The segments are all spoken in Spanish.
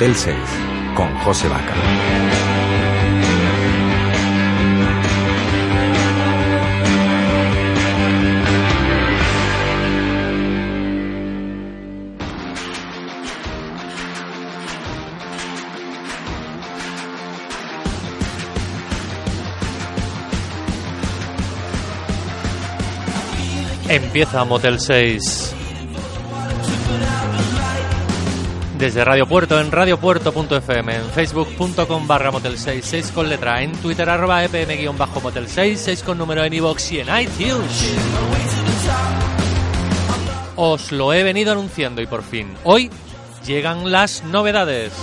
Motel 6 con José Vaca. Empieza Motel 6. Desde Radio Puerto, en radiopuerto.fm, en facebook.com barra motel 6, 6 con letra, en twitter arroba epm-motel 6, 6 con número en iVoox y en iTunes. Os lo he venido anunciando y por fin, hoy llegan las novedades.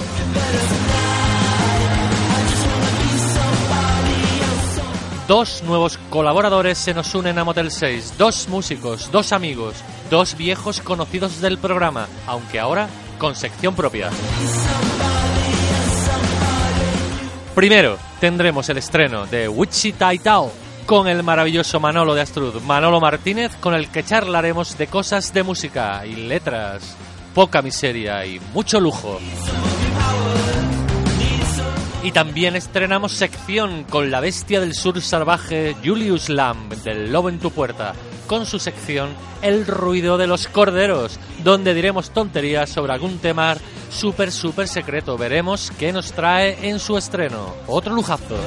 Dos nuevos colaboradores se nos unen a Motel 6, dos músicos, dos amigos, dos viejos conocidos del programa, aunque ahora con sección propia. Primero tendremos el estreno de Wichita Tao con el maravilloso Manolo de Astrud, Manolo Martínez, con el que charlaremos de cosas de música y letras, poca miseria y mucho lujo. Y también estrenamos sección con la bestia del sur salvaje Julius Lamb del Lobo en tu puerta, con su sección El ruido de los corderos, donde diremos tonterías sobre algún tema súper súper secreto. Veremos qué nos trae en su estreno. Otro lujazo.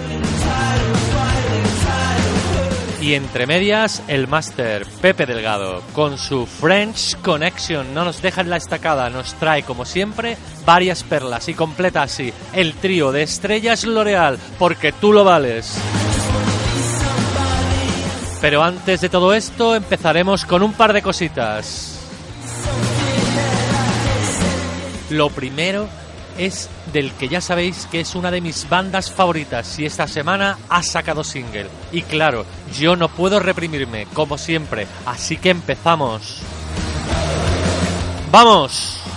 Y entre medias, el máster Pepe Delgado, con su French Connection, no nos deja en la estacada, nos trae como siempre varias perlas y completa así el trío de estrellas L'Oreal, porque tú lo vales. Pero antes de todo esto, empezaremos con un par de cositas. Lo primero es del que ya sabéis que es una de mis bandas favoritas y esta semana ha sacado single. Y claro, yo no puedo reprimirme, como siempre, así que empezamos. ¡Vamos!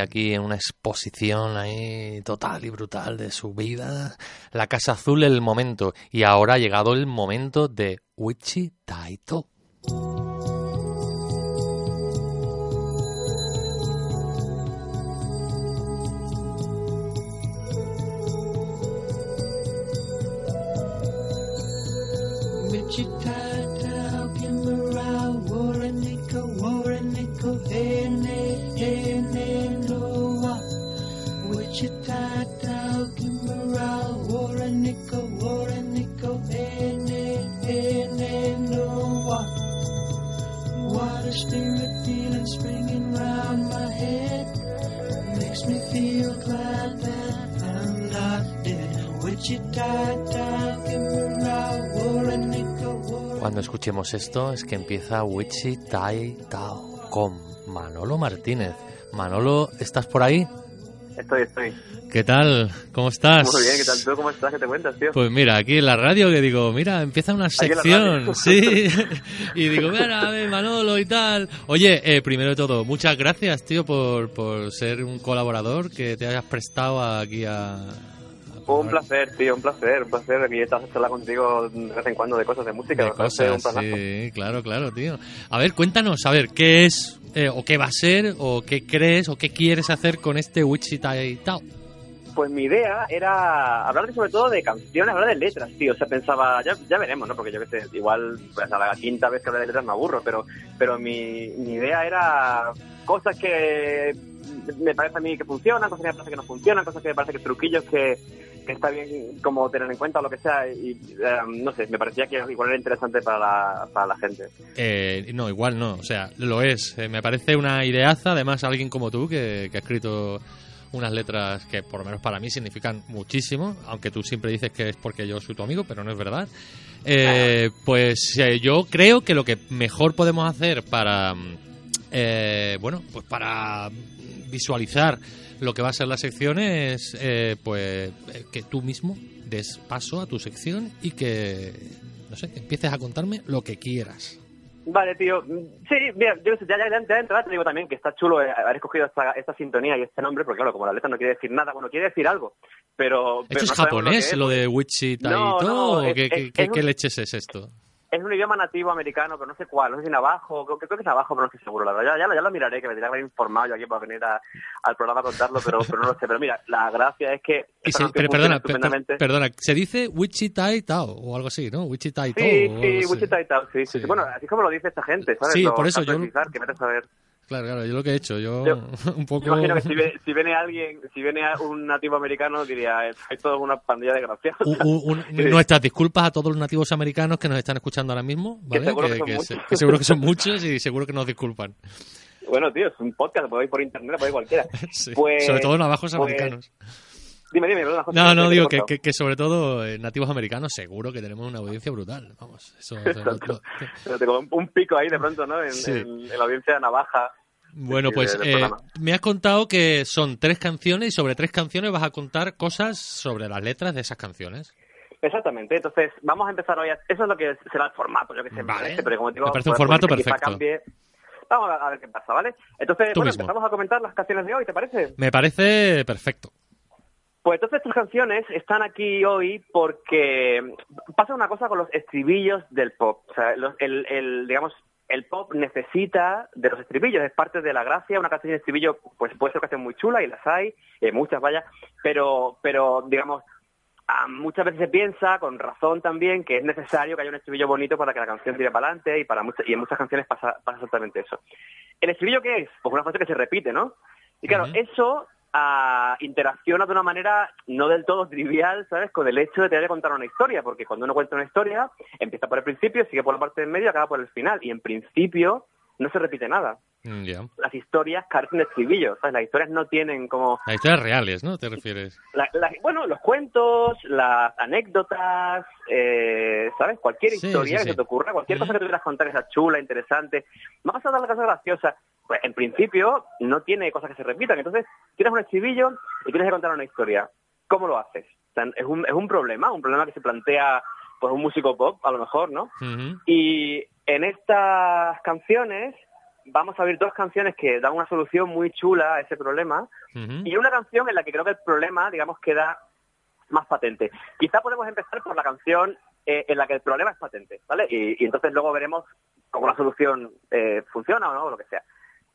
Aquí en una exposición ahí total y brutal de su vida. La Casa Azul, el momento. Y ahora ha llegado el momento de Kimberly, Cuando escuchemos esto es que empieza Tai Tao con Manolo Martínez. Manolo, ¿estás por ahí? Estoy, estoy. ¿Qué tal? ¿Cómo estás? Muy bien, ¿qué tal tú? ¿Cómo estás? ¿Qué te cuentas, tío? Pues mira, aquí en la radio que digo, mira, empieza una sección, sí, y digo, mira, a ver, Manolo y tal. Oye, eh, primero de todo, muchas gracias, tío, por, por ser un colaborador que te hayas prestado aquí a... a Un placer, tío, un placer, un placer. Aquí estás charlar contigo de vez en cuando de cosas de música. de cosas, sí, claro, claro, tío. A ver, cuéntanos, a ver, ¿qué es, eh, o qué va a ser, o qué crees, o qué quieres hacer con este Wichita y Tao? Pues mi idea era hablar sobre todo de canciones, hablar de letras, tío. O sea, pensaba, ya, ya veremos, ¿no? Porque yo qué sé, igual pues, a la quinta vez que hablo de letras me aburro, pero, pero mi, mi idea era cosas que me parece a mí que funcionan, cosas que me parece que no funcionan, cosas que me parece que truquillos que, está bien como tener en cuenta lo que sea. Y eh, no sé, me parecía que igual era interesante para la, para la gente. Eh, no, igual no, o sea, lo es. Eh, me parece una ideaza, además alguien como tú que, ha escrito unas letras que por lo menos para mí significan muchísimo, aunque tú siempre dices que es porque yo soy tu amigo, pero no es verdad. Eh, pues eh, yo creo que lo que mejor podemos hacer para, eh, bueno, pues para visualizar lo que va a ser la sección es, eh, pues, eh, que tú mismo des paso a tu sección y que, no sé, empieces a contarme lo que quieras. Vale, tío. Sí, mira, yo ya, ya, ya, de entrada te digo también que está chulo eh, haber escogido esta, esta sintonía y este nombre, porque claro, como la letra no quiere decir nada, bueno, quiere decir algo, pero... pero ¿Esto es no japonés, lo de Wichita No, y todo? no, ¿O es- qué, es- qué- es qué- un- qué leches es esto? Es un idioma nativo americano, pero no sé cuál, no sé si navajo, creo, creo que es navajo, pero no estoy seguro, la verdad. Ya, ya, lo- ya lo miraré, que me tendría que haber informado yo aquí para venir a- al programa a contarlo, pero, pero no lo sé. Pero mira, la gracia es que... Y se- pero perdona, per- estupendamente. perdona, se dice Wichita y Tao o algo así, ¿no? Wichita y Tao. Sí, sí, así. Wichita y tal, sí, sí. Bueno, así es como lo dice esta gente, ¿sabes? Sí, Lo por eso yo- que a saber. Claro, claro, yo lo que he hecho, yo, Yo- un poco... Yo imagino que si, ve- si viene alguien, si viene un nativo americano, diría, "Eh, hay toda una pandilla de graciados. Nuestras disculpas a todos los nativos americanos que nos están escuchando ahora mismo, ¿vale? seguro que se- seguro que son muchos y seguro que nos disculpan. Bueno, tío, es un podcast, lo podéis por internet, lo podéis cualquiera. Sí, Pues- sobre todo navajos pues- americanos. Dime, dime, perdona, José, No, no, digo que, que, que sobre todo eh, nativos americanos seguro que tenemos una audiencia brutal. Vamos, eso... eso no- no- un, un pico ahí de pronto, ¿no? En, Sí. en- en la audiencia de navaja. Bueno, pues eh, me has contado que son tres canciones y sobre tres canciones vas a contar cosas sobre las letras de esas canciones. Exactamente, entonces vamos a empezar hoy. a- Eso es lo que será el formato, yo que sé. Vale. parece, pero como digo, Me parece un pues, formato perfecto. cambie. Vamos a a ver qué pasa, ¿vale? Entonces, Tú bueno, mismo. empezamos a comentar las canciones de hoy, ¿te parece? Me parece perfecto. Pues entonces estas canciones están aquí hoy porque pasa una cosa con los estribillos del pop. O sea, los- el, el, digamos, el pop necesita de los estribillos, es parte de la gracia. Una canción de estribillo, pues puede ser una canción muy chula y las hay, eh, muchas vaya, pero, pero digamos, ah, muchas veces se piensa, con razón también, que es necesario que haya un estribillo bonito para que la canción tire para adelante y, para muchas, y en muchas canciones pasa, pasa exactamente eso. ¿El estribillo qué es? Pues una frase que se repite, ¿no? Y claro, eso ah, interacciona de una manera no del todo trivial, ¿sabes? Con el hecho de tener que contar una historia, porque cuando uno cuenta una historia, empieza por el principio, sigue por la parte del medio y acaba por el final. Y en principio no se repite nada. Mm. Las historias carecen de estribillos, ¿sabes? Las historias no tienen como Las historias reales, ¿no? ¿Te refieres? la- la- bueno, los cuentos, las anécdotas, eh, ¿sabes? Cualquier Sí, historia sí, que sí. te ocurra, cualquier cosa que tú quieras contar que sea chula, interesante. Vamos a dar la cosa graciosa. Pues en principio no tiene cosas que se repitan. Entonces, tienes un estribillo y tienes que contar una historia. ¿Cómo lo haces? O sea, es, un, es un problema, un problema que se plantea pues un músico pop, a lo mejor, ¿no? Y en estas canciones vamos a oír dos canciones que dan una solución muy chula a ese problema y una canción en la que creo que el problema, digamos, queda más patente. Quizá podemos empezar por la canción eh, en la que el problema es patente, ¿vale? Y, y entonces luego veremos cómo la solución eh, funciona o no, o lo que sea.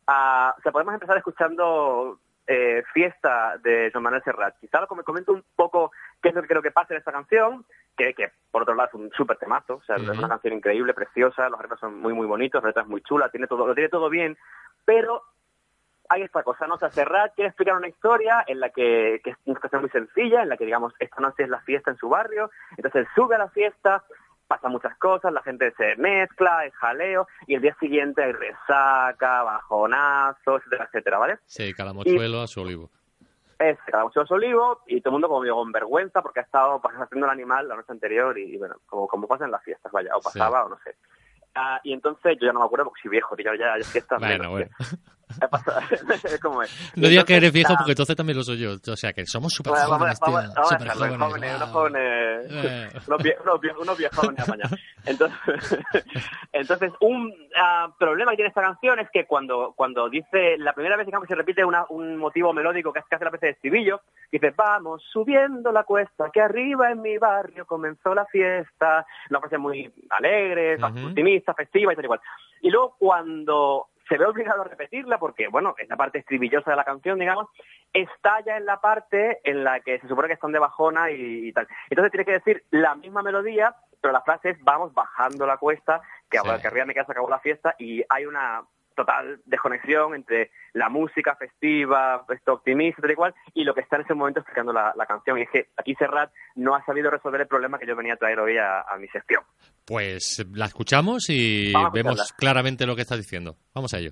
Ah, o sea, podemos empezar escuchando eh, Fiesta de Joan Manuel Serrat. Quizá lo com- comento un poco qué es lo que creo que pasa en esta canción, que, que por otro lado es un súper temazo, o sea, es una canción increíble, preciosa, los arreglos son muy, muy bonitos, la letra es muy chula, tiene todo, lo tiene todo bien, pero hay esta cosa, ¿no? O sea, Serrat quiere explicar una historia en la que, que es una situación muy sencilla, en la que, digamos, esta noche es la fiesta en su barrio, entonces él sube a la fiesta, pasan muchas cosas, la gente se mezcla, hay jaleo, y el día siguiente hay resaca, bajonazo, etcétera, etcétera, ¿vale? Sí, calamochuelo a su olivo. Es cada mucho de su olivo y todo el mundo como medio con vergüenza porque ha estado pues, haciendo el animal la noche anterior y, y, bueno, como, como pasa en las fiestas, vaya, o Sí. pasaba o no sé. Ah, y entonces yo ya no me acuerdo porque soy viejo, tío, ya, ya fiestas Bueno, menos, bueno. es como es. No Y digas que eres viejo porque entonces también lo soy yo. O sea, que somos súper Bueno, jóvenes, vamos, tío. dejarlo, jóvenes, unos jóvenes, Eh. unos, vie- unos vie- unos viejones apañados. Entonces, entonces un ah, problema que tiene esta canción es que cuando, cuando dice, la primera vez que se repite una- un motivo melódico que, hace la especie de estribillo, dice, vamos subiendo la cuesta, que arriba en mi barrio comenzó la fiesta, una frase muy alegre, optimista, festiva y tal y cual. Y luego cuando se ve obligado a repetirla, porque, bueno, es la parte estribillosa de la canción, digamos, está ya en la parte en la que se supone que están de bajona y, y tal. Entonces tiene que decir la misma melodía, pero la frase es vamos bajando la cuesta, que, Sí. ahora que arriba me queda se acabó la fiesta, y hay una total desconexión entre la música festiva, esto optimista, tal y cual, y lo que está en ese momento explicando la, la canción. Y es que aquí Serrat no ha sabido resolver el problema que yo venía a traer hoy a, a mi sección. Pues la escuchamos y vemos claramente lo que estás diciendo. Vamos a ello.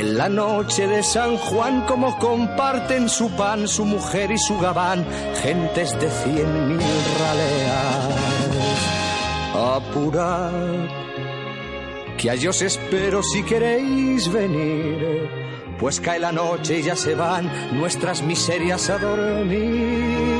En la noche de San Juan como comparten su pan, su mujer y su gabán, gentes de cien mil raleas. Apurad, que a os espero si queréis venir, pues cae la noche y ya se van nuestras miserias a dormir.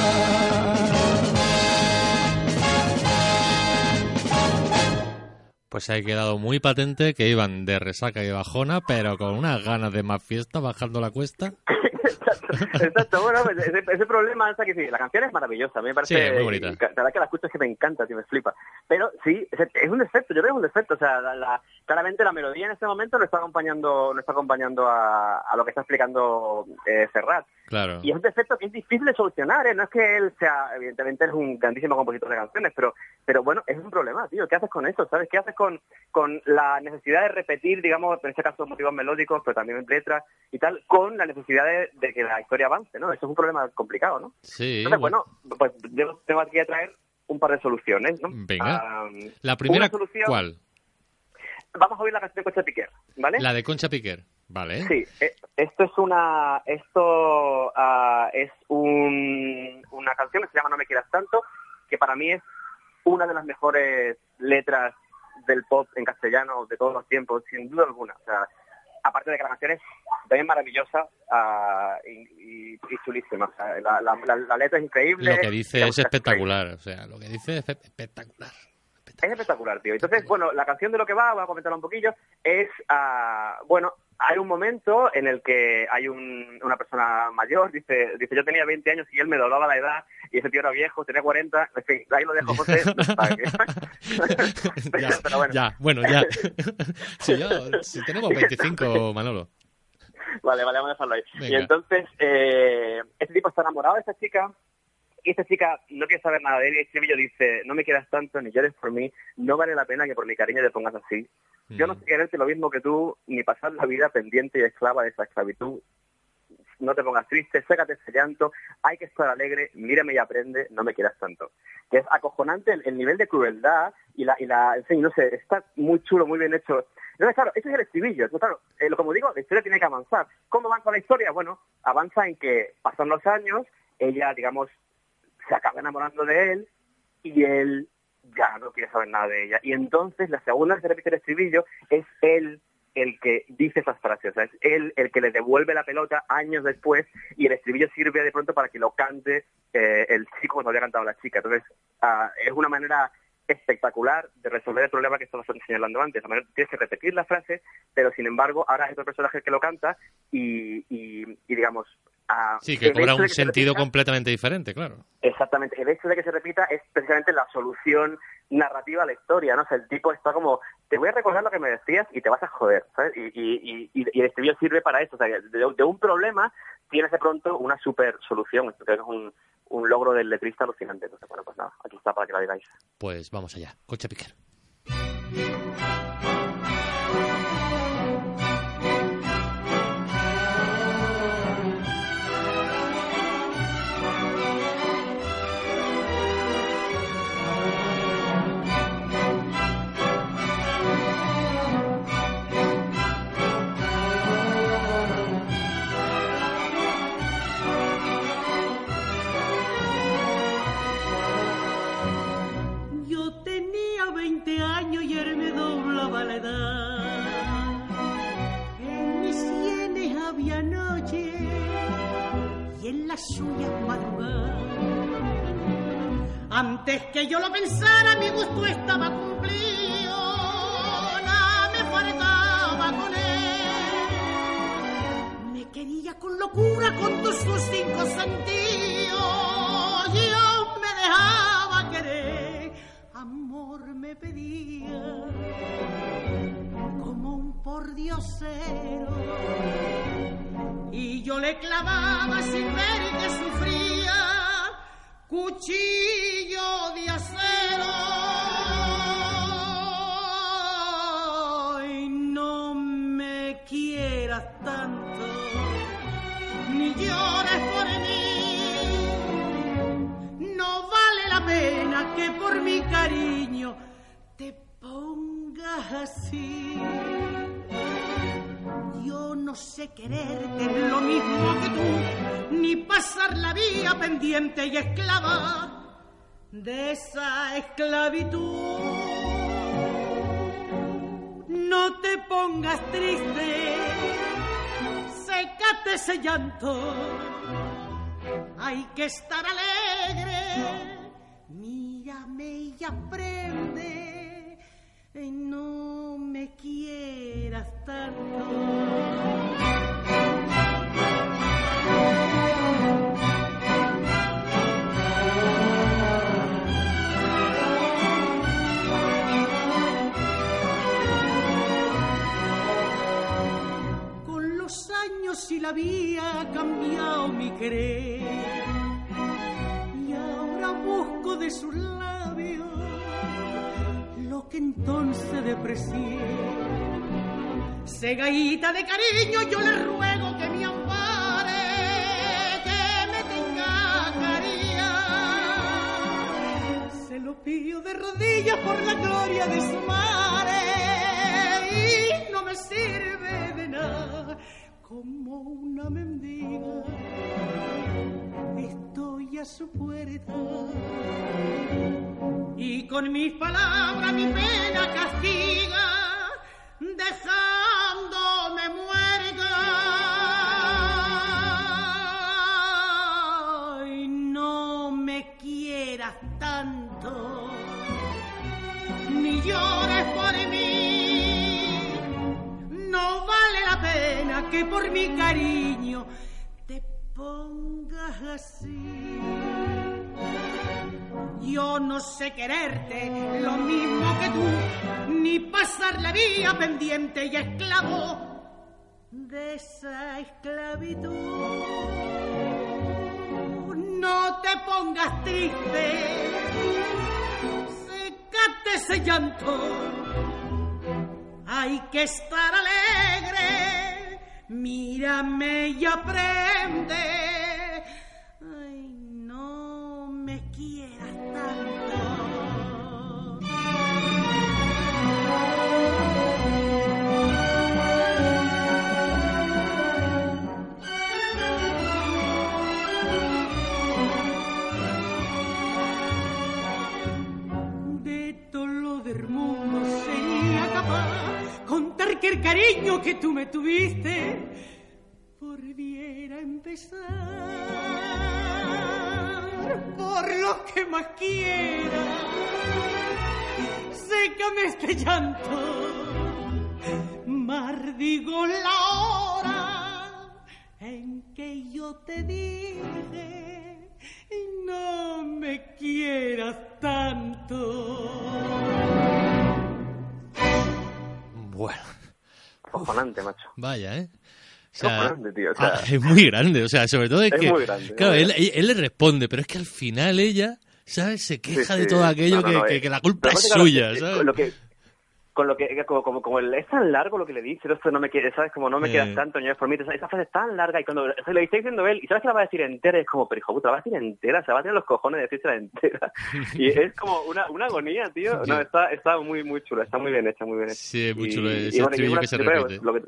Pues ha quedado muy patente que iban de resaca y bajona, pero con unas ganas de más fiesta bajando la cuesta. exacto, exacto. Bueno, pues, ese, ese problema es que sí, la canción es maravillosa, me parece... Sí, muy bonita. y La verdad que la escucho es que me encanta, tío, me flipa. Pero sí, es, es un defecto, yo creo que es un defecto. O sea, la, la- claramente la melodía en este momento no está acompañando, no está acompañando a, a lo que está explicando eh, Serrat. Claro. Y es un defecto que es difícil de solucionar, ¿eh? No es que él sea, evidentemente, es un grandísimo compositor de canciones, pero, pero bueno, es un problema, tío. ¿Qué haces con eso? ¿Sabes? ¿Qué haces con, con la necesidad de repetir, digamos, en este caso motivos melódicos, pero también letras y tal, con la necesidad de, de que la historia avance, ¿no? Eso es un problema complicado, ¿no? Sí. Entonces, bueno, pues yo tengo aquí que traer un par de soluciones, ¿no? Venga. Ah, La primera, solución- ¿cuál? Vamos a oír la canción de Coche Piquer, ¿vale? La de Concha Piquer. Vale. Sí, eh, esto es una esto ah, es un- una canción que se llama No me quieras tanto, que para mí es una de las mejores letras del pop en castellano de todos los tiempos, sin duda alguna. O sea, aparte de que la canción es también maravillosa ah, y, y- y chulísima. O sea, la, la- la- la letra es increíble. Lo que dice es espectacular. O sea, lo que dice es espe- espectacular. Es espectacular, tío. Entonces, bueno, la canción de lo que va, voy a comentarla un poquillo, es, ah, bueno, hay un momento en el que hay un- una persona mayor, dice, dice, yo tenía 20 años y él me doblaba la edad, y ese tío era viejo, tenía 40, en fin, ahí lo dejo, José. que- ya, Pero bueno. ya, bueno, ya. si, yo, si tenemos 25, Manolo. Vale, vale, vamos a dejarlo ahí. Y entonces, eh, este tipo está enamorado de esta chica, y esta chica no quiere saber nada de él, y Estribillo dice, no me quieras tanto, ni llores por mí, no vale la pena que por mi cariño te pongas así. Yo no Mm. sé quererte lo mismo que tú, ni pasar la vida pendiente y esclava de esa esclavitud. No te pongas triste, sécate ese llanto, hay que estar alegre, mírame y aprende, no me quieras tanto. Que es acojonante el, el nivel de crueldad y la, y la, en fin, no sé, está muy chulo, muy bien hecho. Entonces, claro, ese es el estribillo. Entonces, claro, eh, como digo, la historia tiene que avanzar. ¿Cómo avanza la historia? Bueno, avanza en que pasan los años, ella, digamos, se acaba enamorando de él y él ya no quiere saber nada de ella. Y entonces la segunda vez que repite el estribillo es él el que dice esas frases, o sea, es él el que le devuelve la pelota años después y el estribillo sirve de pronto para que lo cante eh, el chico cuando había cantado la chica. Entonces ah, es una manera espectacular de resolver el problema que estaba señalando antes. Tienes que repetir la frase, pero sin embargo ahora es otro personaje que lo canta y, y- y, digamos... ah, Sí, que cobra un que se sentido repita- completamente diferente, claro. Exactamente. El hecho de que se repita es precisamente la solución narrativa a la historia, ¿no? O sea, el tipo está como, te voy a recordar lo que me decías y te vas a joder, ¿sabes? Y, y, y, y el estribillo sirve para eso. O sea, de, de un problema tienes de pronto una super solución. Esto creo que es un, un logro del letrista alucinante. Entonces, bueno, pues nada, aquí está para que la digáis. Pues vamos allá. Concha Piquer. Suyas madrugada. Antes que yo lo pensara, mi gusto estaba cumplido. Nada me faltaba con él. Me quería con locura, con todos sus cinco sentidos. Yo me dejaba querer, amor me pedía, como un pordiosero. Y yo le clavaba sin ver que sufría, cuchillo de acero. Y no me quieras tanto ni llores por mí. No vale la pena que por mi cariño te pongas así. Yo no sé quererte lo mismo que tú, ni pasar la vida pendiente y esclava de esa esclavitud. No te pongas triste, sécate ese llanto. Hay que estar alegre, mírame y aprende. No con los años y la vida ha cambiado mi querer. Y ahora busco de sus labios lo que entonces deprecié. Cegadita de cariño, yo le ruego que me ampare, que me tenga caridad. Se lo pido de rodillas por la gloria de su madre y no me sirve de nada como una mendiga. Estoy a su puerta y con mis palabras mi pena castiga, dejándome tanto, ni llores por mí. No vale la pena que por mi cariño te pongas así. Yo no sé quererte lo mismo que tú, ni pasar la vía pendiente y esclavo de esa esclavitud. No te pongas triste, secate ese llanto. Hay que estar alegre, mírame y aprende. Que tú me tuviste volviera a empezar por lo que más quiera. Sécame este llanto, mardigo la hora en que yo te dije Cojonante, macho. vaya, ¿eh? O Cojonante, tío, o sea- ah, es muy grande, o sea, sobre todo es Es que, muy grande, es claro, muy él, le responde, pero es que al final ella, ¿sabes? Se queja Sí, de todo aquello No, no, que, no, que- eh, que la culpa es suya, eh, ¿sabes? Con lo que, con lo que como, como, como el- es tan largo lo que le dice, no me quiere, ¿sabes? Como no me Eh. quieras tanto, es por mí, esa, esa frase es tan larga y cuando se le está diciendo él, y sabes que la va a decir entera, es como, pero hijo puta, la va a decir entera, se va a tener los cojones de decírsela entera. y es como una, una agonía, tío. No, está, está muy, muy chula, está muy bien hecha, muy bien hecha. Sí, muy chulo y ese bueno, y estribillo una- que se yo creo repite. lo que-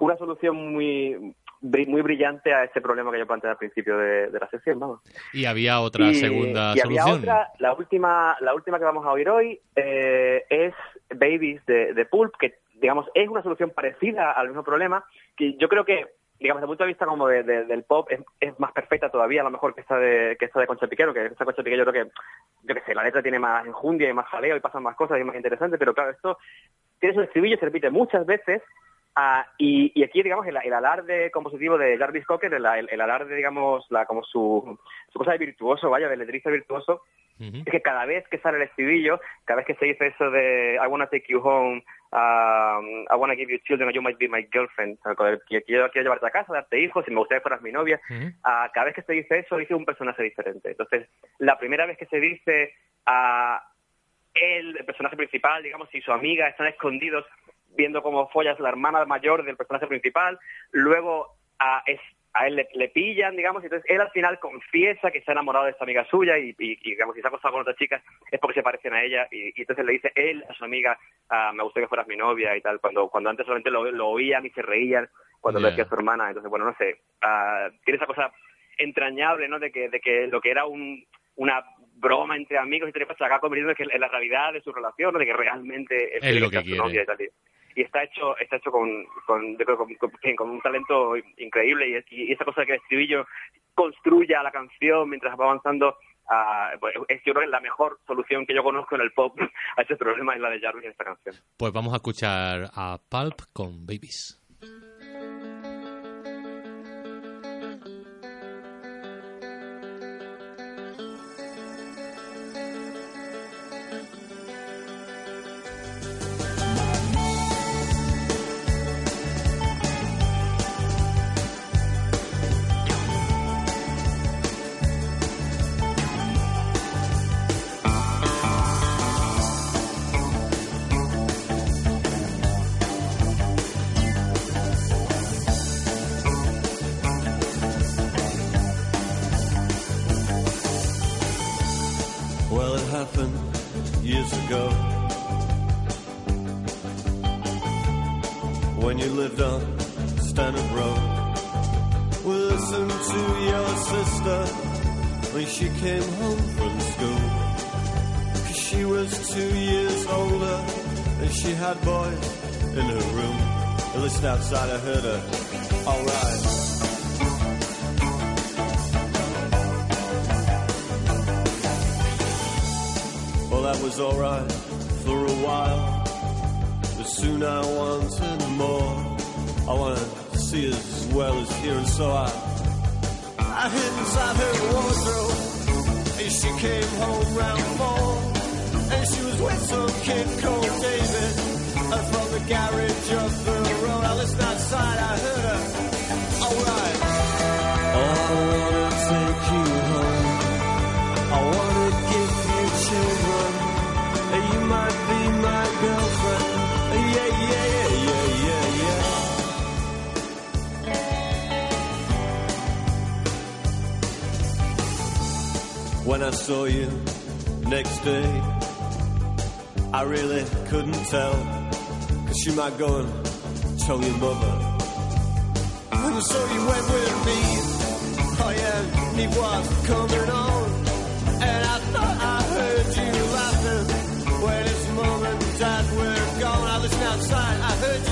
una solución muy muy brillante a ese problema que yo planteé al principio de, de la sección, vamos. Y había otra Y- segunda y había otra, la última, la última que vamos a oír hoy eh, es Babies de, de Pulp, que digamos es una solución parecida al mismo problema, que yo creo que digamos desde el punto de vista como de- de- del pop es, es más perfecta todavía a lo mejor que esta de que esta de Concha Piquero, que esta Concha Piquero yo creo que yo qué sé, la letra tiene más enjundia y más jaleo y pasan más cosas y es más interesante, pero claro, esto tiene su estribillo, se repite muchas veces Ah, y, y aquí, digamos, el, el alarde compositivo de Jarvis Cocker, el, el, el alarde, digamos, la, como su, su cosa de virtuoso, vaya, de letrista virtuoso, es que cada vez que sale el estribillo, cada vez que se dice eso de I wanna take you home, um, I wanna give you children, or you might be my girlfriend, o sea, quiero, quiero llevarte a casa, darte hijos, y me gustaría que fueras mi novia, ah, cada vez que se dice eso, dice un personaje diferente. Entonces, la primera vez que se dice a él, el personaje principal, digamos, y su amiga están escondidos viendo cómo follas la hermana mayor del personaje principal, luego a, es- a él le, le pillan, digamos, y entonces él al final confiesa que está enamorado de esta amiga suya y, y- y, digamos, si se ha acostado con otras chicas es porque se parecen a ella y, y entonces le dice él a su amiga, ah, me gustaría que fueras mi novia y tal, cuando cuando antes solamente lo, lo oían y se reían cuando le decía a su hermana, entonces bueno, no sé, ah, tiene esa cosa entrañable, ¿no? De que, de que lo que era un, una broma entre amigos y se acaba convirtiendo en la realidad de su relación, ¿no? De que realmente Es lo que quiere. novia y tal. Y, está hecho, está hecho con, con, con, con- con un talento increíble y, y esa cosa de que el estribillo construya la canción mientras va avanzando. ah, pues, es yo creo que la mejor solución que yo conozco en el pop a ese problema es la de Jarvis en esta canción. Pues vamos a escuchar a Pulp con Babies. years ago when you lived on Stanhope Road. Listen to your sister when she came home from school. Cause she was two years older and she had boys in her room. At least outside I heard her, alright. Was alright for a while. But soon I wanted more. I wanted to see as well as hear, and so I, I hid inside her wardrobe. And she came home round four. And she was with some kid called David. And from the garage up the road, I listened outside, I heard her. Saw you next day, I really couldn't tell. Cause you might go and tell your mother. And so you went with me. Oh yeah, he was coming on. And I thought I heard you laughing. When his mom and dad were gone, I listened outside, I heard you.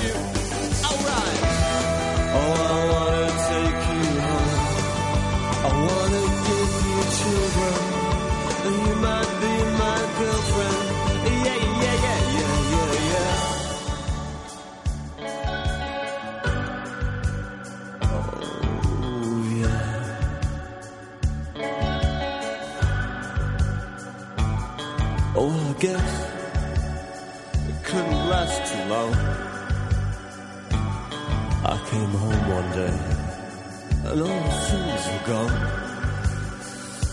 And all the things were gone.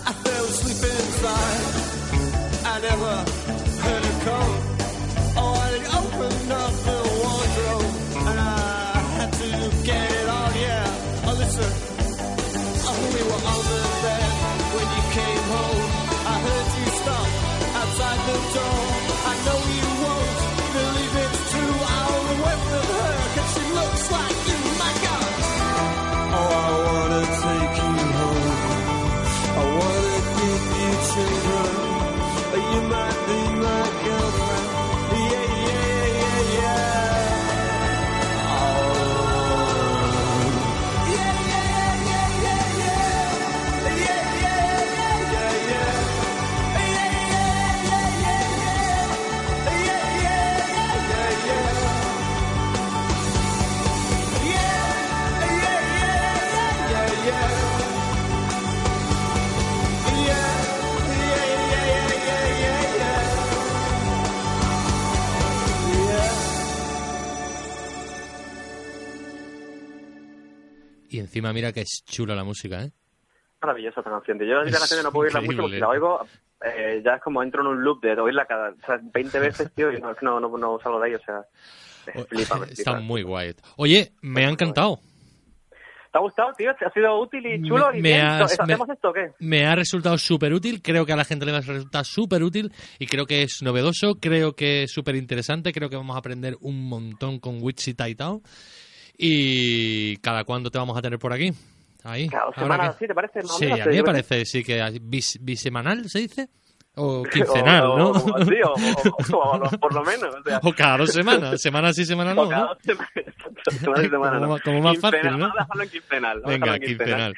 I fell asleep inside. I never Encima mira que es chula la música, ¿eh? Maravillosa esta canción. Yo la canción no puedo oírla mucho porque si la oigo, eh, ya es como entro en un loop de oírla cada o sea, 20 veces, tío, y no, no, no, no salgo de ahí, o sea, me flipa, me Está muy guay. Oye, me ha encantado. ¿Te ha gustado, tío? ¿Te ha sido útil y chulo? Me- y bien? has- me- ¿Hacemos esto o qué? Me ha resultado súper útil, creo que a la gente le va a resultar súper útil y creo que es novedoso, creo que es súper interesante, creo que vamos a aprender un montón con Wichita y tal. Y cada cuándo te vamos a tener por aquí. Ahí. Cada Ahora semana, que- ¿sí? ¿Te parece? Más o Sí, menos, a mí me que- parece, sí, que bis- bisemanal se dice. O quincenal, o, ¿no? O, o- sí, o, o- o- o por lo menos. O, sea, O cada dos semanas, semana sí, semana o no, cada ¿no? dos semanas, semana y semana, Como ¿no? como más fácil, Quincenal, ¿no? Vamos a dejarlo en quincenal. Venga, en quincenal.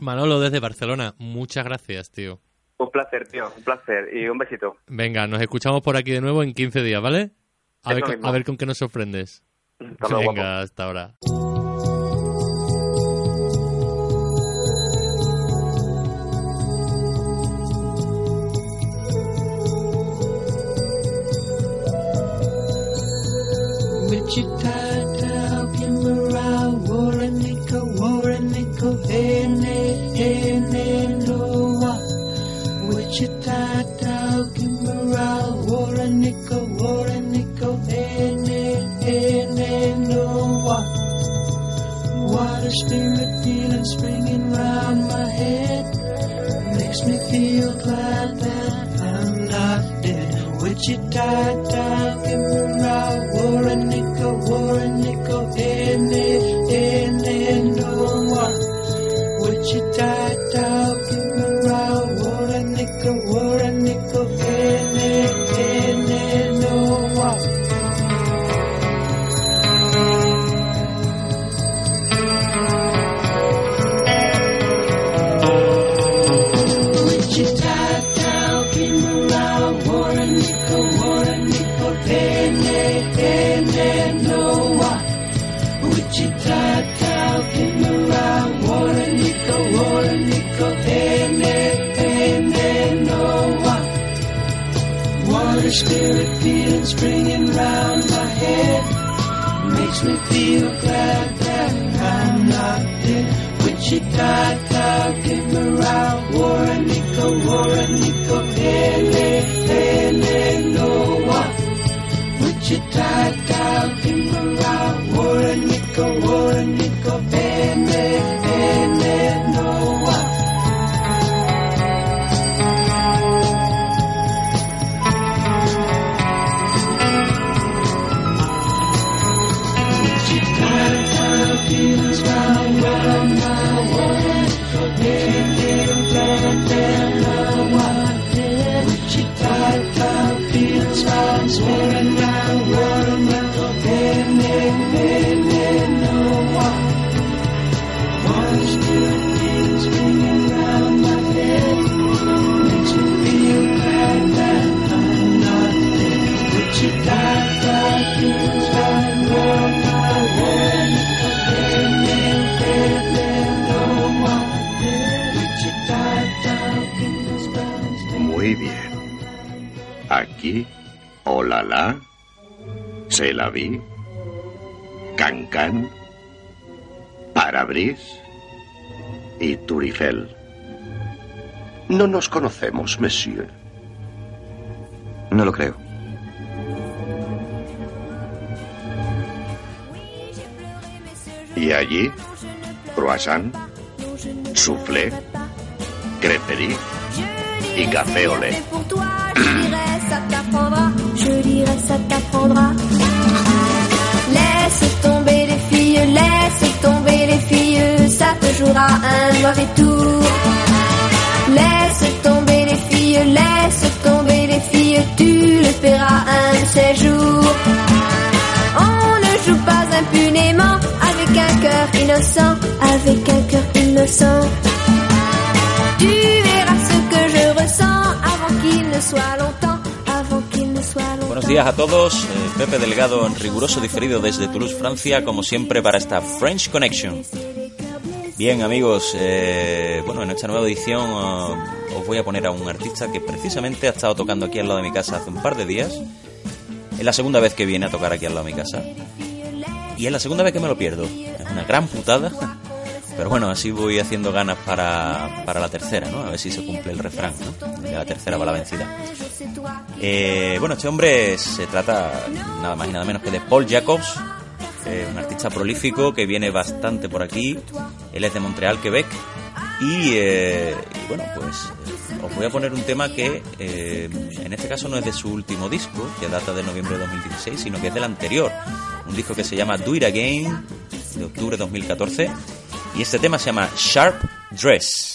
Manolo desde Barcelona, muchas gracias, tío. Un placer, tío, un placer. Y un besito. Venga, nos escuchamos por aquí de nuevo en 15 días, ¿vale? A, ver, a ver con qué nos sorprendes. Hasta luego, guapo. Venga, hasta ahora. Wichita, Kimberall, Warrenica, Warrenica, springing round my head makes me feel glad that I'm not dead. Wichita, Aquí, Olala, Se la vi, Cancan, Parabris y Turifel. No nos conocemos, monsieur. No lo creo. Y allí, croissant, soufflé, crêperie y café au Laisse tomber les filles, laisse tomber les filles, ça te jouera un mauvais tour. Laisse tomber les filles, laisse tomber les filles, tu le paieras un de ces jours. On ne joue pas impunément avec un cœur innocent, avec un cœur innocent. Tu verras ce que je ressens avant qu'il ne soit longtemps, Buenos días a todos, eh, Pepe Delgado en riguroso diferido desde Toulouse, Francia, como siempre para esta French Connection. Bien amigos, eh, bueno, en esta nueva edición eh, os voy a poner a un artista que precisamente ha estado tocando aquí al lado de mi casa hace un par de días. Es la segunda vez que viene a tocar aquí al lado de mi casa. Y es la segunda vez que me lo pierdo. Es una gran putada. Pero bueno, así voy haciendo ganas para, para la tercera, ¿no? A ver si se cumple el refrán, ¿no? La tercera va la vencida. Eh, bueno, este hombre se trata nada más y nada menos que de Paul Jacobs, eh, un artista prolífico que viene bastante por aquí. Él es de Montreal, Quebec. Y, eh, y bueno, pues os voy a poner un tema que eh, en este caso no es de su último disco, que data de noviembre de 2016, sino que es del anterior. Un disco que se llama Do It Again, de octubre de 2014. Y este tema se llama Sharp Dress.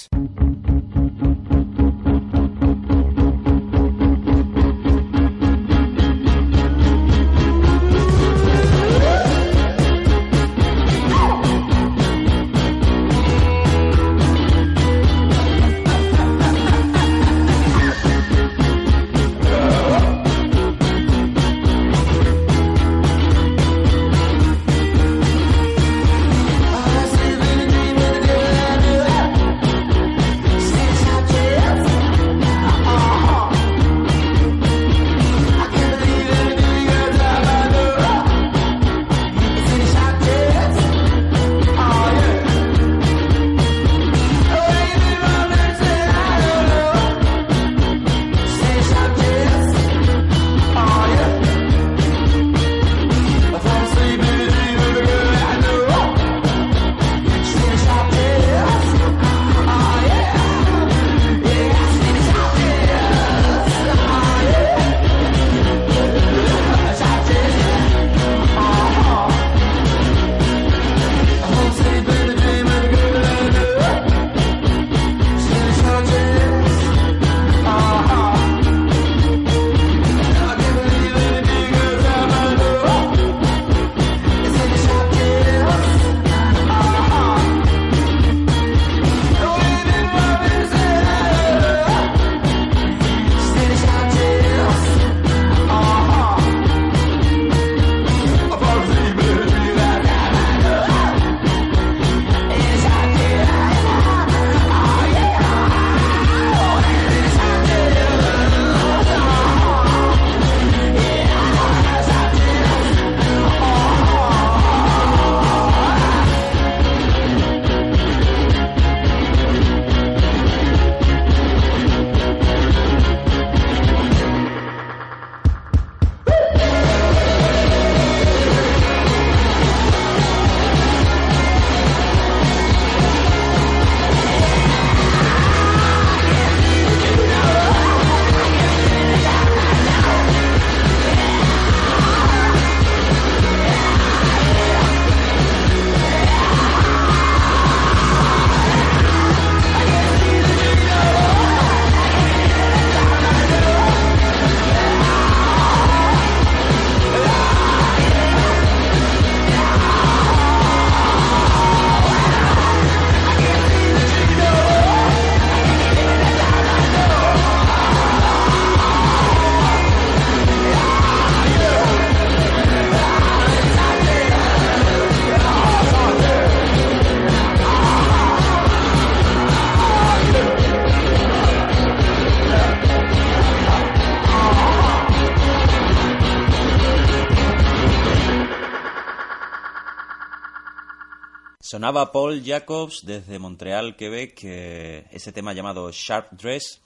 Sonaba Paul Jacobs desde Montreal, Quebec, ese tema llamado Sharp Dress.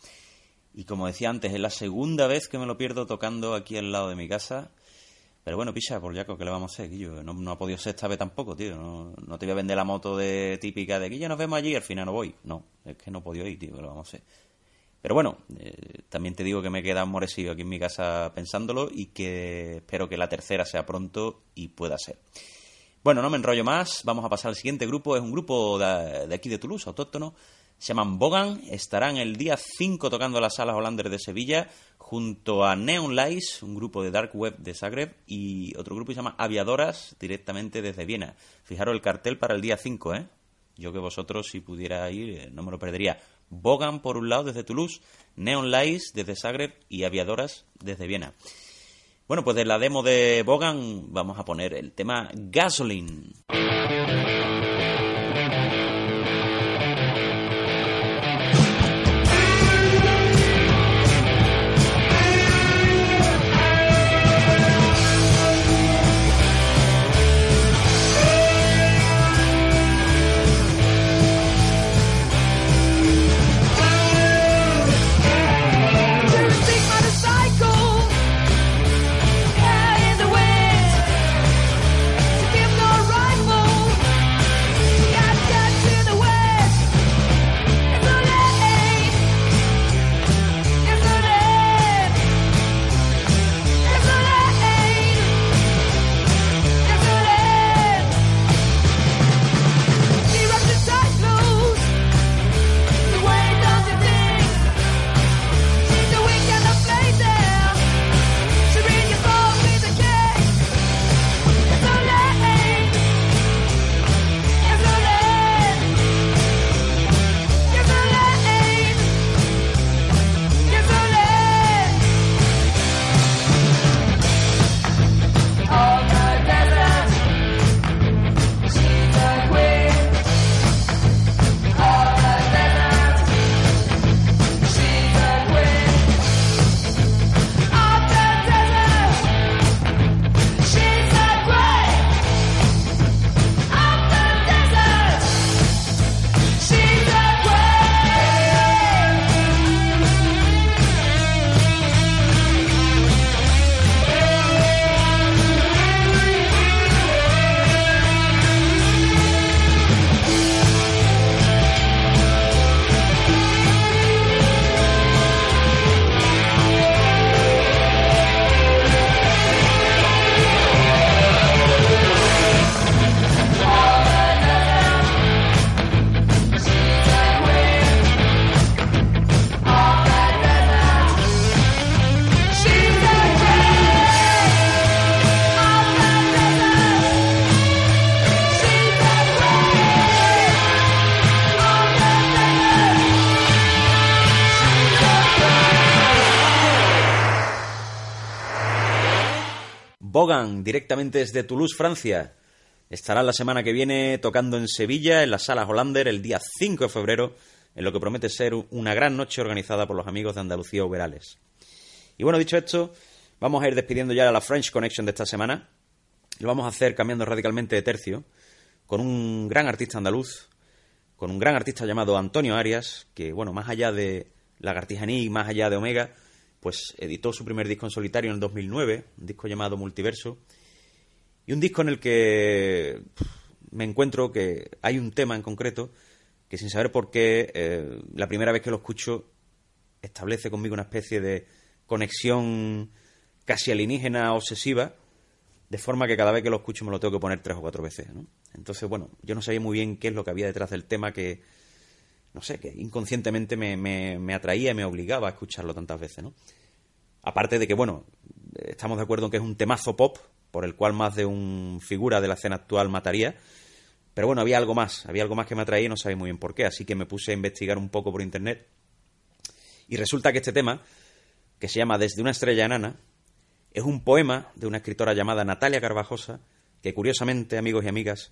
Y como decía antes, es la segunda vez que me lo pierdo tocando aquí al lado de mi casa. Pero bueno, picha, Paul Jacobs, ¿qué le vamos a hacer, Guillo? No, ha podido ser esta vez tampoco, tío. No, te voy a vender la moto de típica de Guillo, nos vemos allí al final no voy. No, es que no he podido ir, tío, ¿qué le vamos a hacer? Pero bueno, eh, también te digo que me queda amorecido aquí en mi casa pensándolo y que espero que la tercera sea pronto y pueda ser. Bueno, no me enrollo más, vamos a pasar al siguiente grupo. Es un grupo de, aquí de Toulouse, autóctono. Se llaman Bogan, estarán el día 5 tocando las salas holanders de Sevilla junto a Neon Lights, un grupo de Dark Web de Zagreb, y otro grupo que se llama Aviadoras, directamente desde Viena. Fijaros el cartel para el día 5, ¿eh? Yo que vosotros, si pudiera ir, eh, no me lo perdería. Bogan por un lado desde Toulouse, Neon Lights desde Zagreb y Aviadoras desde Viena. Bueno, pues de la demo de Bogan vamos a poner el tema Gasoline. Directamente desde Toulouse, Francia. Estará la semana que viene tocando en Sevilla, en las salas Hollander, el día 5 de febrero, en lo que promete ser una gran noche organizada por los amigos de Andalucía Uberales. Y bueno, dicho esto, vamos a ir despidiendo ya la French Connection de esta semana. Lo vamos a hacer cambiando radicalmente de tercio, con un gran artista andaluz, con un gran artista llamado Antonio Arias, que, bueno, más allá de Lagartijaní más allá de Omega, pues editó su primer disco en solitario en el 2009, un disco llamado Multiverso, y un disco en el que me encuentro que hay un tema en concreto que sin saber por qué, eh, la primera vez que lo escucho, establece conmigo una especie de conexión casi alienígena obsesiva, de forma que cada vez que lo escucho me lo tengo que poner tres o cuatro veces. Entonces, bueno, yo no sabía muy bien qué es lo que había detrás del tema que no sé, que inconscientemente me, me, atraía y me obligaba a escucharlo tantas veces, ¿no? Aparte de que, bueno, estamos de acuerdo en que es un temazo pop, por el cual más de un figura de la escena actual mataría, pero bueno, había algo más, había algo más que me atraía y no sabía muy bien por qué, así que me puse a investigar un poco por internet. Y resulta que este tema, que se llama Desde una estrella enana, es un poema de una escritora llamada Natalia Carvajosa, que curiosamente, amigos y amigas,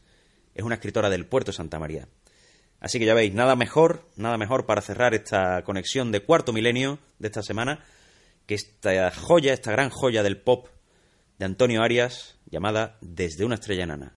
es una escritora del puerto de Santa María. Así que ya veis, nada mejor, nada mejor para cerrar esta conexión de cuarto milenio de esta semana que esta joya, esta gran joya del pop de Antonio Arias llamada Desde una estrella enana.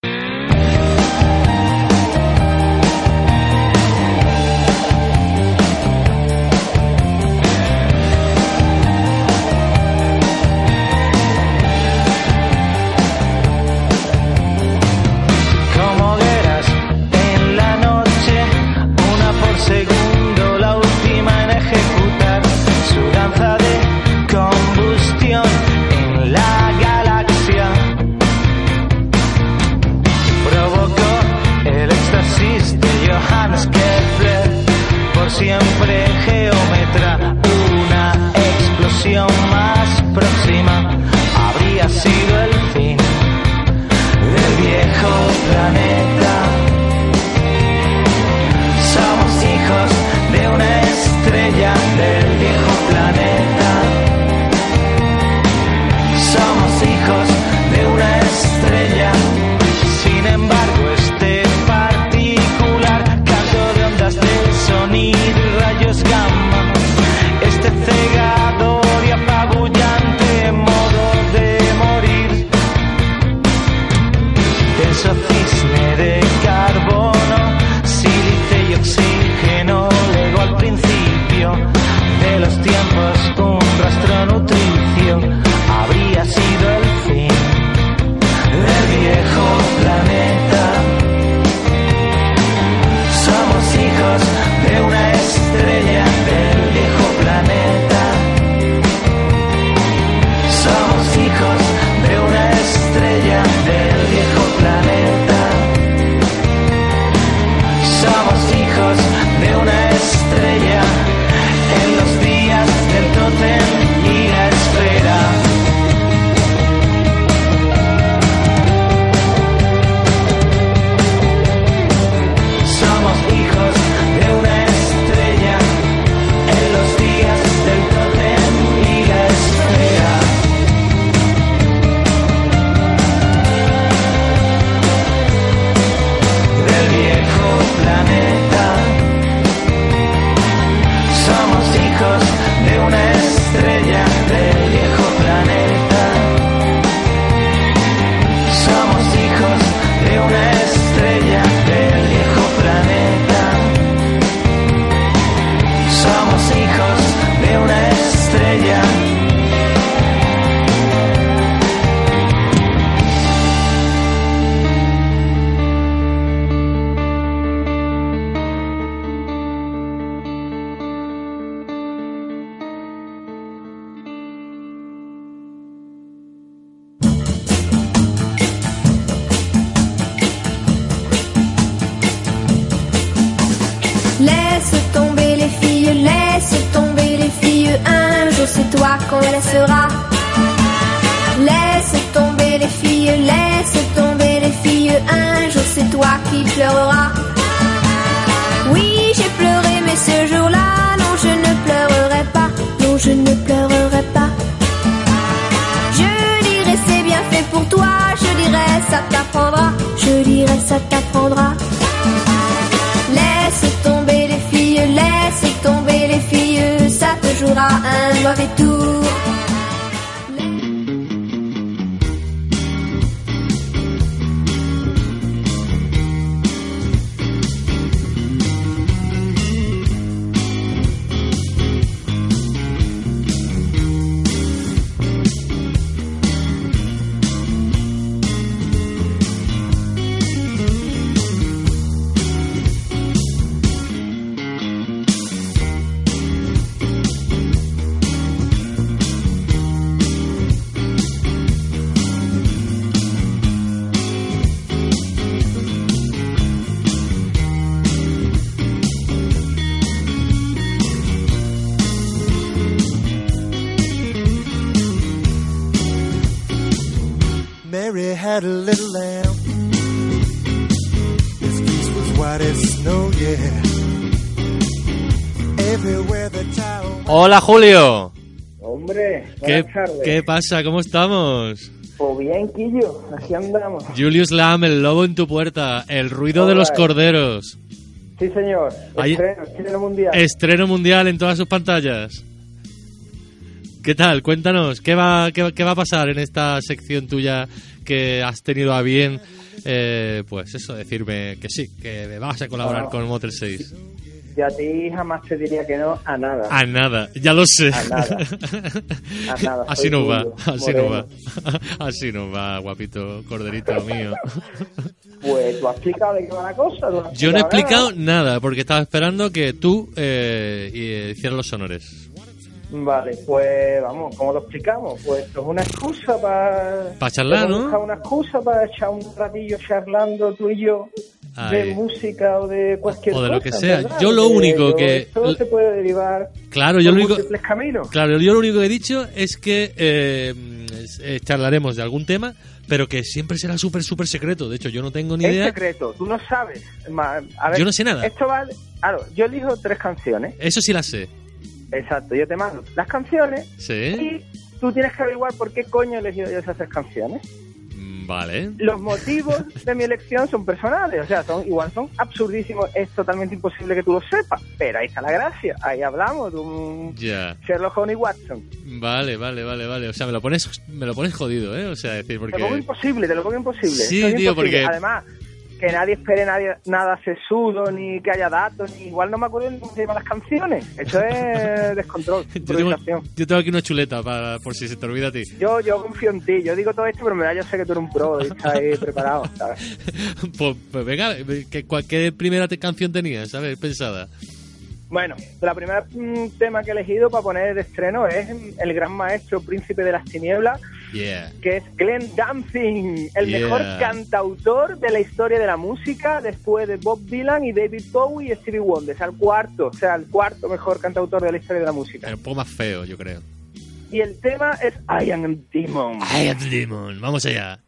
Hola Julio. Hombre, ¿Qué, buenas tardes. ¿Qué pasa? ¿Cómo estamos? Pues bien, Quillo, así andamos. Julius Lam, el lobo en tu puerta, el ruido de los corderos, Sí, señor. Ahí- Estreno, estreno mundial. estreno mundial en todas sus pantallas. ¿Qué tal? Cuéntanos, ¿qué va, qué, qué va a pasar en esta sección tuya que has tenido a bien? eh, pues eso, decirme que sí, que vas a colaborar con Motel 6. Yo a ti jamás te diría que no a nada. A nada, ya lo sé. A nada. A nada, Así soy no va, así no va. Así no va, guapito corderito mío. Pues tú has explicado de qué va la cosa. Yo no he explicado nada. nada porque estaba esperando que tú eh, y- hicieras los honores. Vale, pues vamos, ¿cómo lo explicamos? Pues esto es una excusa para... Pa' charlar, ¿no? una excusa para echar un ratillo charlando tú y yo De música o de cualquier O de cosa. lo que sea. ¿verdad? Yo lo único yo- que- Esto se puede derivar Claro, yo por lo único, caminos. claro, yo lo único que he dicho es que eh, eh, charlaremos de algún tema, pero que siempre será súper, súper secreto. De hecho, yo no tengo ni Es idea. secreto, tú no sabes. A ver, Yo no sé nada. Esto va. Claro, yo elijo tres canciones. Eso sí la sé. Exacto, yo te mando las canciones Sí. y tú tienes que averiguar por qué coño he elegido yo esas tres canciones. Vale. Los motivos de mi elección son personales, o sea, son igual son absurdísimos, es totalmente imposible que tú lo sepas, pero ahí está la gracia, ahí hablamos de un Ya. Sherlock Holmes y Watson. Vale, vale, vale, vale. O sea, me lo pones, me lo pones jodido, ¿eh? O sea, decir, Te lo pongo porque. imposible, te lo pongo imposible. Sí, tío, imposible. porque- Además, que nadie espere nadie, nada sesudo, ni que haya datos, ni igual no me acuerdo ni cómo se llaman las canciones. Eso es descontrol, Yo tengo, improvisación. yo tengo aquí una chuleta para, por si se te olvida a ti. Yo, yo confío en ti, yo digo todo esto, pero en verdad yo sé que tú eres un pro y estás ahí preparado, ¿sabes? pues, pues venga, ¿qué, cuál- qué primera canción tenías, ¿sabes? Pensada. Bueno, la primera mm, tema que he elegido para poner de estreno es el gran maestro príncipe de las tinieblas, Yeah. que es Glenn Danzig, el Yeah. mejor cantautor de la historia de la música, después de Bob Dylan y David Bowie y Stevie Wonder, el cuarto, o sea, el cuarto mejor cantautor de la historia de la música. Un poco más feo, yo creo. Y el tema es I Am a Demon. I am demon. Vamos allá.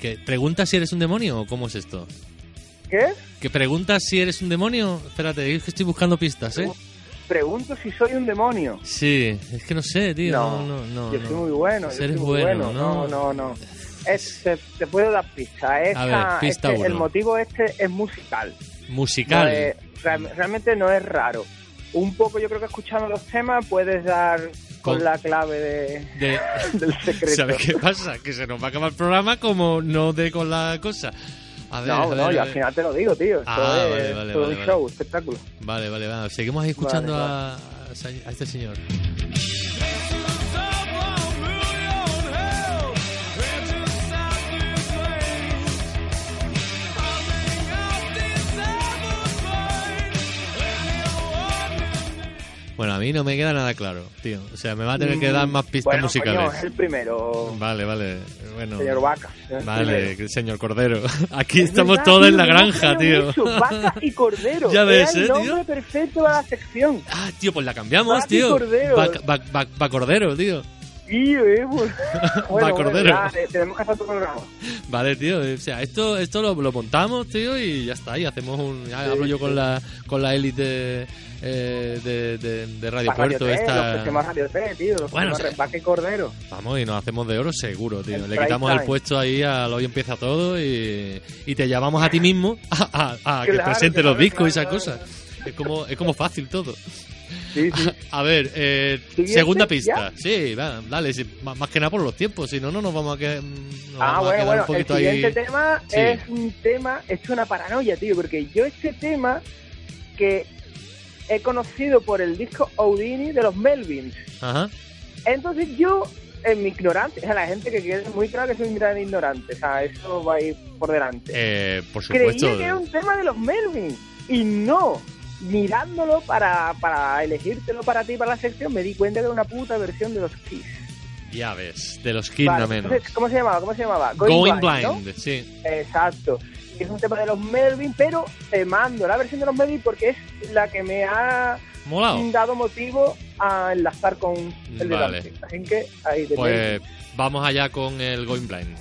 ¿Qué- ¿Preguntas si eres un demonio o cómo es esto? ¿Qué? ¿Que preguntas si eres un demonio? Espérate, es que estoy buscando pistas, ¿eh? Pregunto si soy un demonio. Sí, es que no sé, tío. No, No, no, no. yo soy muy bueno, yo Eres soy muy bueno, bueno. ¿no? No, no, no. Es, te, te puedo dar pista. Esa- A ver, pista este- uno. el motivo este es musical. Musical. Es- realmente no es raro. Un poco yo creo que escuchando los temas puedes dar con Con- la clave de, De- del secreto. ¿Sabes qué pasa? Que se nos va a acabar el programa como no dé con la cosa. A ver, no, a ver, no, a yo al ver. final te lo digo, tío. Esto Ah, es vale, vale, todo vale, un vale. show, espectáculo. Vale, vale, vale. Seguimos ahí escuchando Vale, a- a este señor. Bueno, a mí no me queda nada claro, tío. O sea, me va a tener que dar más pistas bueno, musicales. Coño, es el primero, Vale, vale. Bueno. señor Vaca. Vale, primero. señor Cordero. Aquí Es estamos verdad, todos en tío, la granja, tío. eso, Vaca y Cordero. Ya ves, Era el eh, tío. nombre perfecto a la sección. Ah, tío, pues la cambiamos, Vaca y tío. Cordero. Va, va- va- va Cordero, tío. Tío, eh, bueno, bueno, ya, tenemos que hacer otro programa. Vale, tío. O sea, esto esto lo, lo montamos, tío, y ya está. Y hacemos un... ya hablo yo con la con la élite eh, de, de, de Radio Puerto. Radio T, esta... Los que más Radio T, tío. Los Bueno, y Cordero. Vamos, y nos hacemos de oro seguro, tío. El Le quitamos el puesto ahí al hoy empieza todo y, y te llamamos a ti mismo a, a- a que Claro, presente claro, los discos y esas claro, cosas. Es como, es como fácil todo. Sí, sí. A ver, eh, segunda pista. ¿Ya? Sí, va, dale, sí, más, más que nada por los tiempos, si no, no nos vamos a, que, nos Ah, vamos a bueno, quedar bueno, un poquito el ahí. siguiente tema Sí. es un tema, es una paranoia, tío, porque yo este tema que he conocido por el disco Houdini de los Melvins. Ajá. Entonces yo, en mi ignorante, o sea, la gente que quede muy claro que soy un gran ignorante, o sea, eso va a ir por delante. Eh, por Creía supuesto. que era un tema de los Melvins y no. Mirándolo para, para elegírtelo para ti, para la sección, me di cuenta que era una puta versión de los Kiss. Ya ves, de los Vale, no menos. entonces, ¿Cómo se llamaba? ¿Cómo se llamaba? Going. Blind, sí. Exacto. Es un tema de los Melvin, pero te mando la versión de los Melvin porque es la que me ha Molado. dado motivo a enlazar con el de. Dancing. Así que ahí te Pues vamos allá con el Going Blind.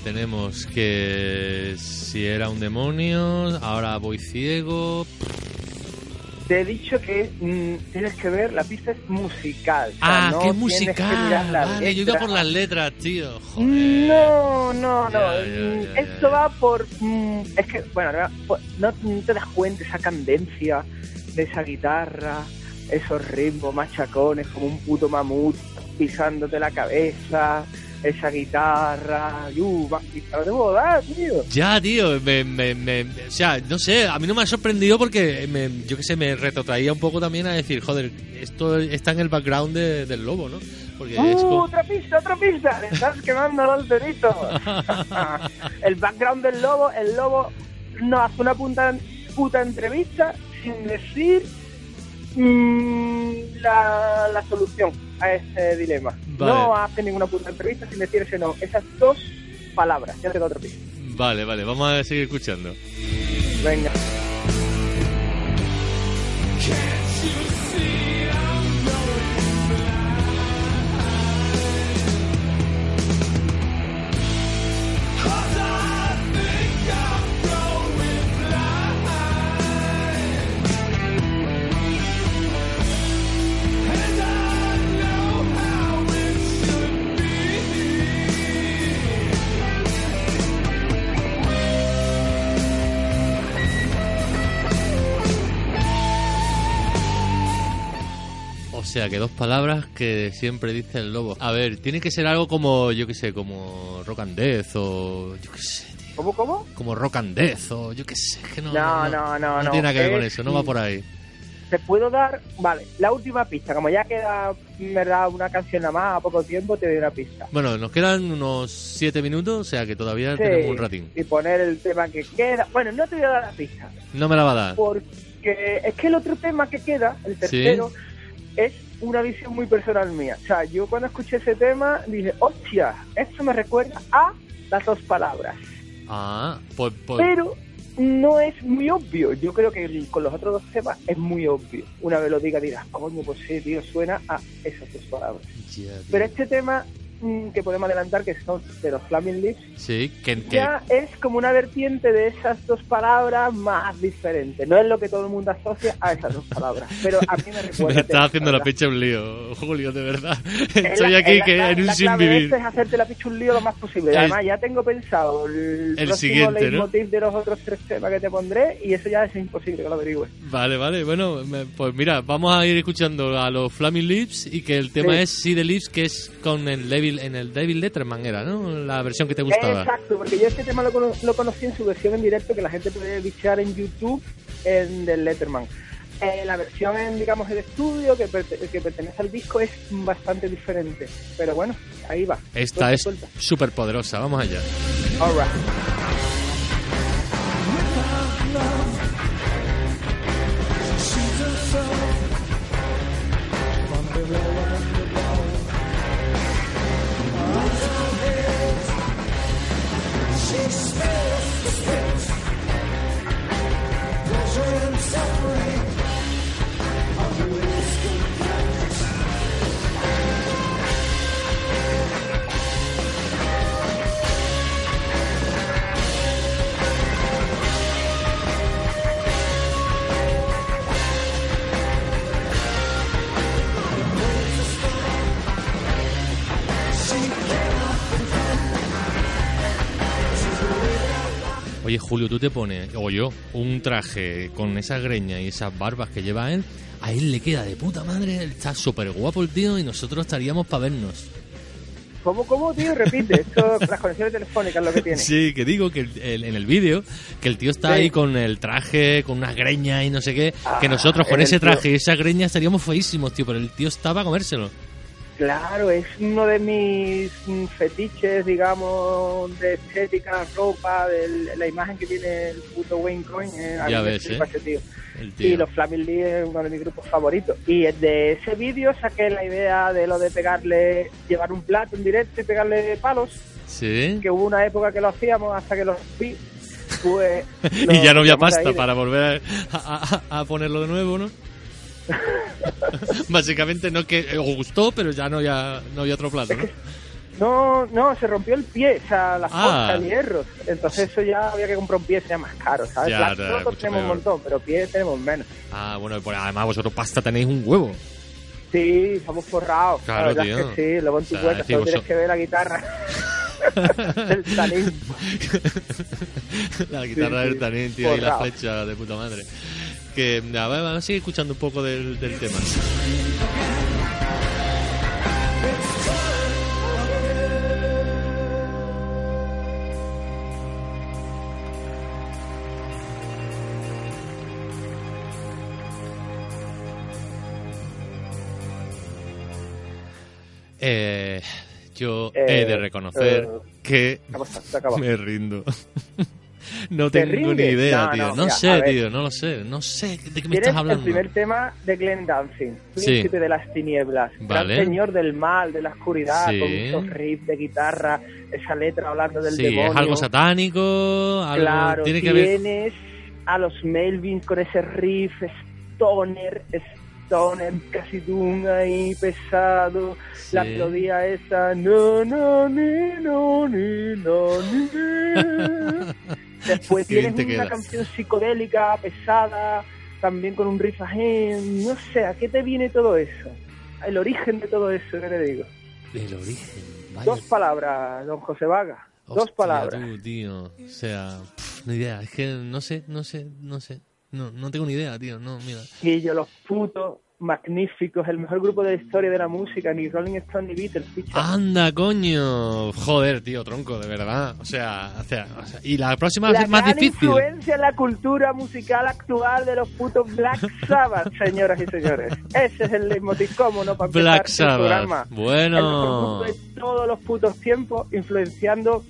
Tenemos que si era un demonio, ahora voy ciego. Te he dicho que mm, tienes que ver, la pista es musical. o sea, Ah, no qué musical. Vale, yo iba por las letras, tío. No, no, no. Ya, ya, mm, ya, Esto va por. mm, es que, bueno, no, por- no, no te das cuenta esa candencia de esa guitarra, esos ritmos machacones como un puto mamut pisándote la cabeza, esa guitarra. ¡Uh, más pista! No te puedo dar, tío. Ya, tío, me, me, me- o sea, no sé, a mí no me ha sorprendido porque, me, yo que sé, me retrotraía un poco también a decir, joder, esto está en el background de- del lobo, ¿no? Porque es ¡Uh, como... otra pista, otra pista! ¡Le estás quemando los deditos! el background del lobo, el lobo no hace una puta, puta entrevista sin decir mm, la, la solución a ese dilema. Vale. No hace ninguna puta entrevista sin decir ese no. Esas dos palabras. Ya tengo otra pista. Vale, vale, vamos a seguir escuchando. Venga. Sea, que dos palabras que siempre dice el lobo. A ver, tiene que ser algo como, yo que sé, como rock and death o... Yo que sé, tío. ¿Cómo, cómo? Como rock and death o yo que sé, que no... No, no, no, no. tiene nada que ver con Es- eso, no va por ahí. te puedo dar, vale, la última pista, como ya queda, verdad, una canción nada más, a poco tiempo, te doy una pista. Bueno, nos quedan unos siete minutos, o sea que todavía Sí, tenemos un ratín. Y poner el tema que queda. Bueno, no te voy a dar la pista, No me la va a dar. porque es que el otro tema que queda, el tercero, es una visión muy personal mía. O sea, yo cuando escuché ese tema dije, hostia, esto me recuerda a las dos palabras. Ah, pues, pues Pero no es muy obvio. Yo creo que con los otros dos temas es muy obvio. Una vez lo diga dirás, coño, pues sí, tío, suena a esas dos palabras. Pero este tema que podemos adelantar, que son de los Flaming Lips, sí, que, que- ya es como una vertiente de esas dos palabras más diferente. No es lo que todo el mundo asocia a esas dos palabras. Pero a mí me recuerda. me está haciendo la pecha un lío, Julio, de verdad. Es Estoy la- aquí la- que la- en un sin vivir. esto es hacerte la picha un lío lo más posible. El- Además, ya tengo pensado el, el siguiente, ¿no? de los otros tres temas que te pondré y eso ya es imposible que lo averigües. Vale, vale, bueno, me- pues mira, vamos a ir escuchando a los Flaming Lips y que el tema Sí. es See the Lips, que es con el Devil, en el Devil Letterman era, ¿no? La versión que te gustaba. Exacto, porque yo este tema lo, cono- lo conocí en su versión en directo que la gente puede bichear en YouTube en del Letterman. Eh, la versión en, digamos, el estudio que, perte- que pertenece al disco es bastante diferente. Pero bueno, ahí va. Esta Suelta, es súper poderosa, vamos allá. All right. Oye, Julio, tú te pones, o yo, un traje con esa greña y esas barbas que lleva él, a él le queda de puta madre, él está súper guapo el tío y nosotros estaríamos para vernos. ¿Cómo, cómo, tío? Repite. Esto, las conexiones telefónicas lo que tiene. Sí, que digo que el- el- en el vídeo, que el tío está Sí. ahí con el traje, con unas greñas y no sé qué, que Ah, nosotros con ese tío- traje y esa greña estaríamos feísimos, tío, pero el tío está para comérselo. Claro, es uno de mis fetiches, digamos, de estética, ropa, de la imagen que tiene el puto Wayne Coyne. eh, Ya ves, ¿eh? tío. Y los Flaming Lee es uno de mis grupos favoritos. Y de ese vídeo saqué la idea de lo de pegarle, llevar un plato en directo y pegarle palos, Sí. que hubo una época que lo hacíamos hasta que los vi. Pues, y ya no había pasta para volver a, a- a ponerlo de nuevo, ¿no? Básicamente no que eh, os gustó, pero ya no había, no había otro plato, ¿no? No, no, se rompió el pie, o sea, la Ah. forja, el hierro. Entonces eso ya había que comprar un pie, sería más caro, ¿sabes? Ya, nosotros tenemos un montón, pero pies tenemos menos. Ah, bueno, pues además vosotros pasta tenéis un huevo. Sí, somos forrados. Claro, la tío. es que sí, luego en tu O sea, cuenta solo tienes so- que ver la guitarra. del Tanín. la guitarra Sí, del Tanín, tío, y la flecha de puta madre. Que, a ver, vamos a seguir escuchando un poco del, del tema. Eh, yo he Eh, de reconocer eh, que me rindo. no ¿Te tengo ni idea, No, tío. no, No, mira, sé, ver. tío, no lo sé. No sé de qué me estás el hablando. primer tema de Glenn Dancing, Sí. Príncipe de las Tinieblas, Vale. gran señor del mal, de la oscuridad, Sí. con esos riffs de guitarra, esa letra hablando del Sí, demonio. es algo satánico, algo Claro, tiene que ver. tienes a los Melvins con ese riff stoner, stoner, casi doom ahí pesado, la Sí. melodía esa, no, no, ni, no, ni, no, ni. Después tienes una canción psicodélica, pesada, también con un riff ajeno, no sé, ¿a qué te viene todo eso? El origen de todo eso, ¿qué te digo? El origen. Vaya. Dos palabras, don José Vaga, dos palabras. tú, tío. O sea, pff, ni idea. Es que no sé, no sé, no sé. No, no tengo ni idea, tío. No, mira. Y yo los putos magníficos, el mejor grupo de la historia de la música, ni Rolling Stone ni Beatles. ficha. Anda, coño. Joder, tío, tronco, de verdad. O sea, o sea, o sea, y la próxima va a La ser más gran difícil. influencia en la cultura musical actual de los putos Black Sabbath, señoras y señores. Ese es el leitmotiv, ¿cómo no? Para Black el Sabbath. programa. Bueno. El mejor grupo de todos los putos tiempos, influenciando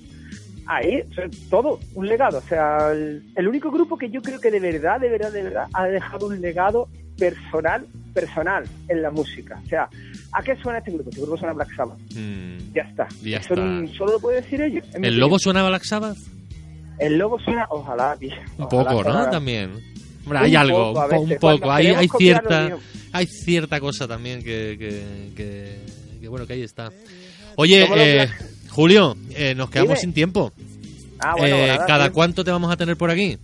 ahí, todo, un legado. O sea, el, el único grupo que yo creo que de verdad, de verdad, de verdad, ha dejado un legado personal, personal en la música. O sea, ¿a qué suena este grupo? Este grupo suena a Black Sabbath. Mm, Ya está. Ya Eso está. n- solo lo puede decir ellos. ¿El lobo suena a Black Sabbath? El lobo suena, ojalá, tío. Un Ojalá poco, ¿no? También. Hombre, hay algo, poco, un, poco. Hay, hay cierta, hay cierta cosa también que, que, que, que bueno, que ahí está. Oye, eh, Julio, eh, nos quedamos Dime. sin tiempo. Ah, bueno, Eh, nada, ¿Cada cuánto te vamos a tener por aquí?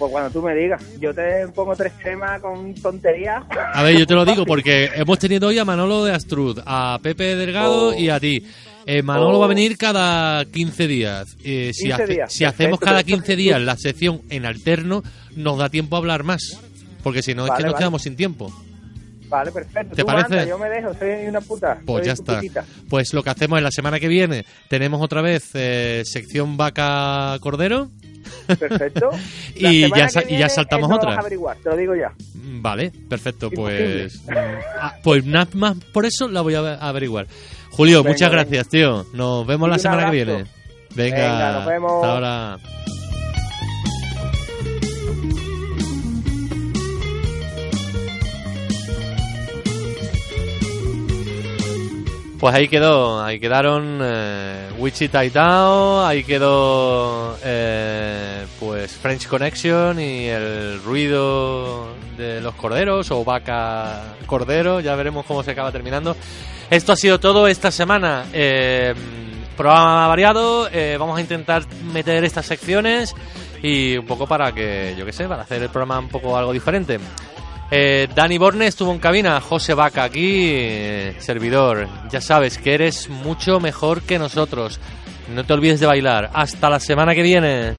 Pues cuando tú me digas, yo te pongo tres temas con tonterías. A ver, yo te lo digo porque hemos tenido hoy a Manolo de Astrud, a Pepe Delgado Oh. y a ti. Eh, Manolo Oh. va a venir cada 15 días. Eh, si 15 hace- días, si hacemos perfecto, cada perfecto. 15 días la sección en alterno, nos da tiempo a hablar más. Porque si no, es que nos vale. quedamos sin tiempo. Vale, perfecto. ¿Te Tú parece? manda, yo me dejo, soy una puta. Pues soy ya está. putita. Pues lo que hacemos es la semana que viene tenemos otra vez eh, sección vaca cordero Perfecto. Y ya, y ya saltamos vas otra. a averiguar, te lo digo ya. Mm, Vale, perfecto. Pues, mm, ah, pues nada más por eso la voy a ave- averiguar. Julio, Venga, muchas venga. gracias, tío. Nos vemos Y la semana que viene. Venga, Venga, nos vemos. hasta ahora. Pues ahí quedó, ahí quedaron eh, Wichita y Tao, ahí quedó eh, pues French Connection y el ruido de los corderos o vaca cordero, ya veremos cómo se acaba terminando. Esto ha sido todo esta semana. Eh, programa variado, eh, vamos a intentar meter estas secciones y un poco para que, yo qué sé, para hacer el programa un poco algo diferente. Eh, Dani Borne estuvo en cabina, José Vaca aquí, eh, servidor. Ya sabes que eres mucho mejor que nosotros. No te olvides de bailar. Hasta la semana que viene.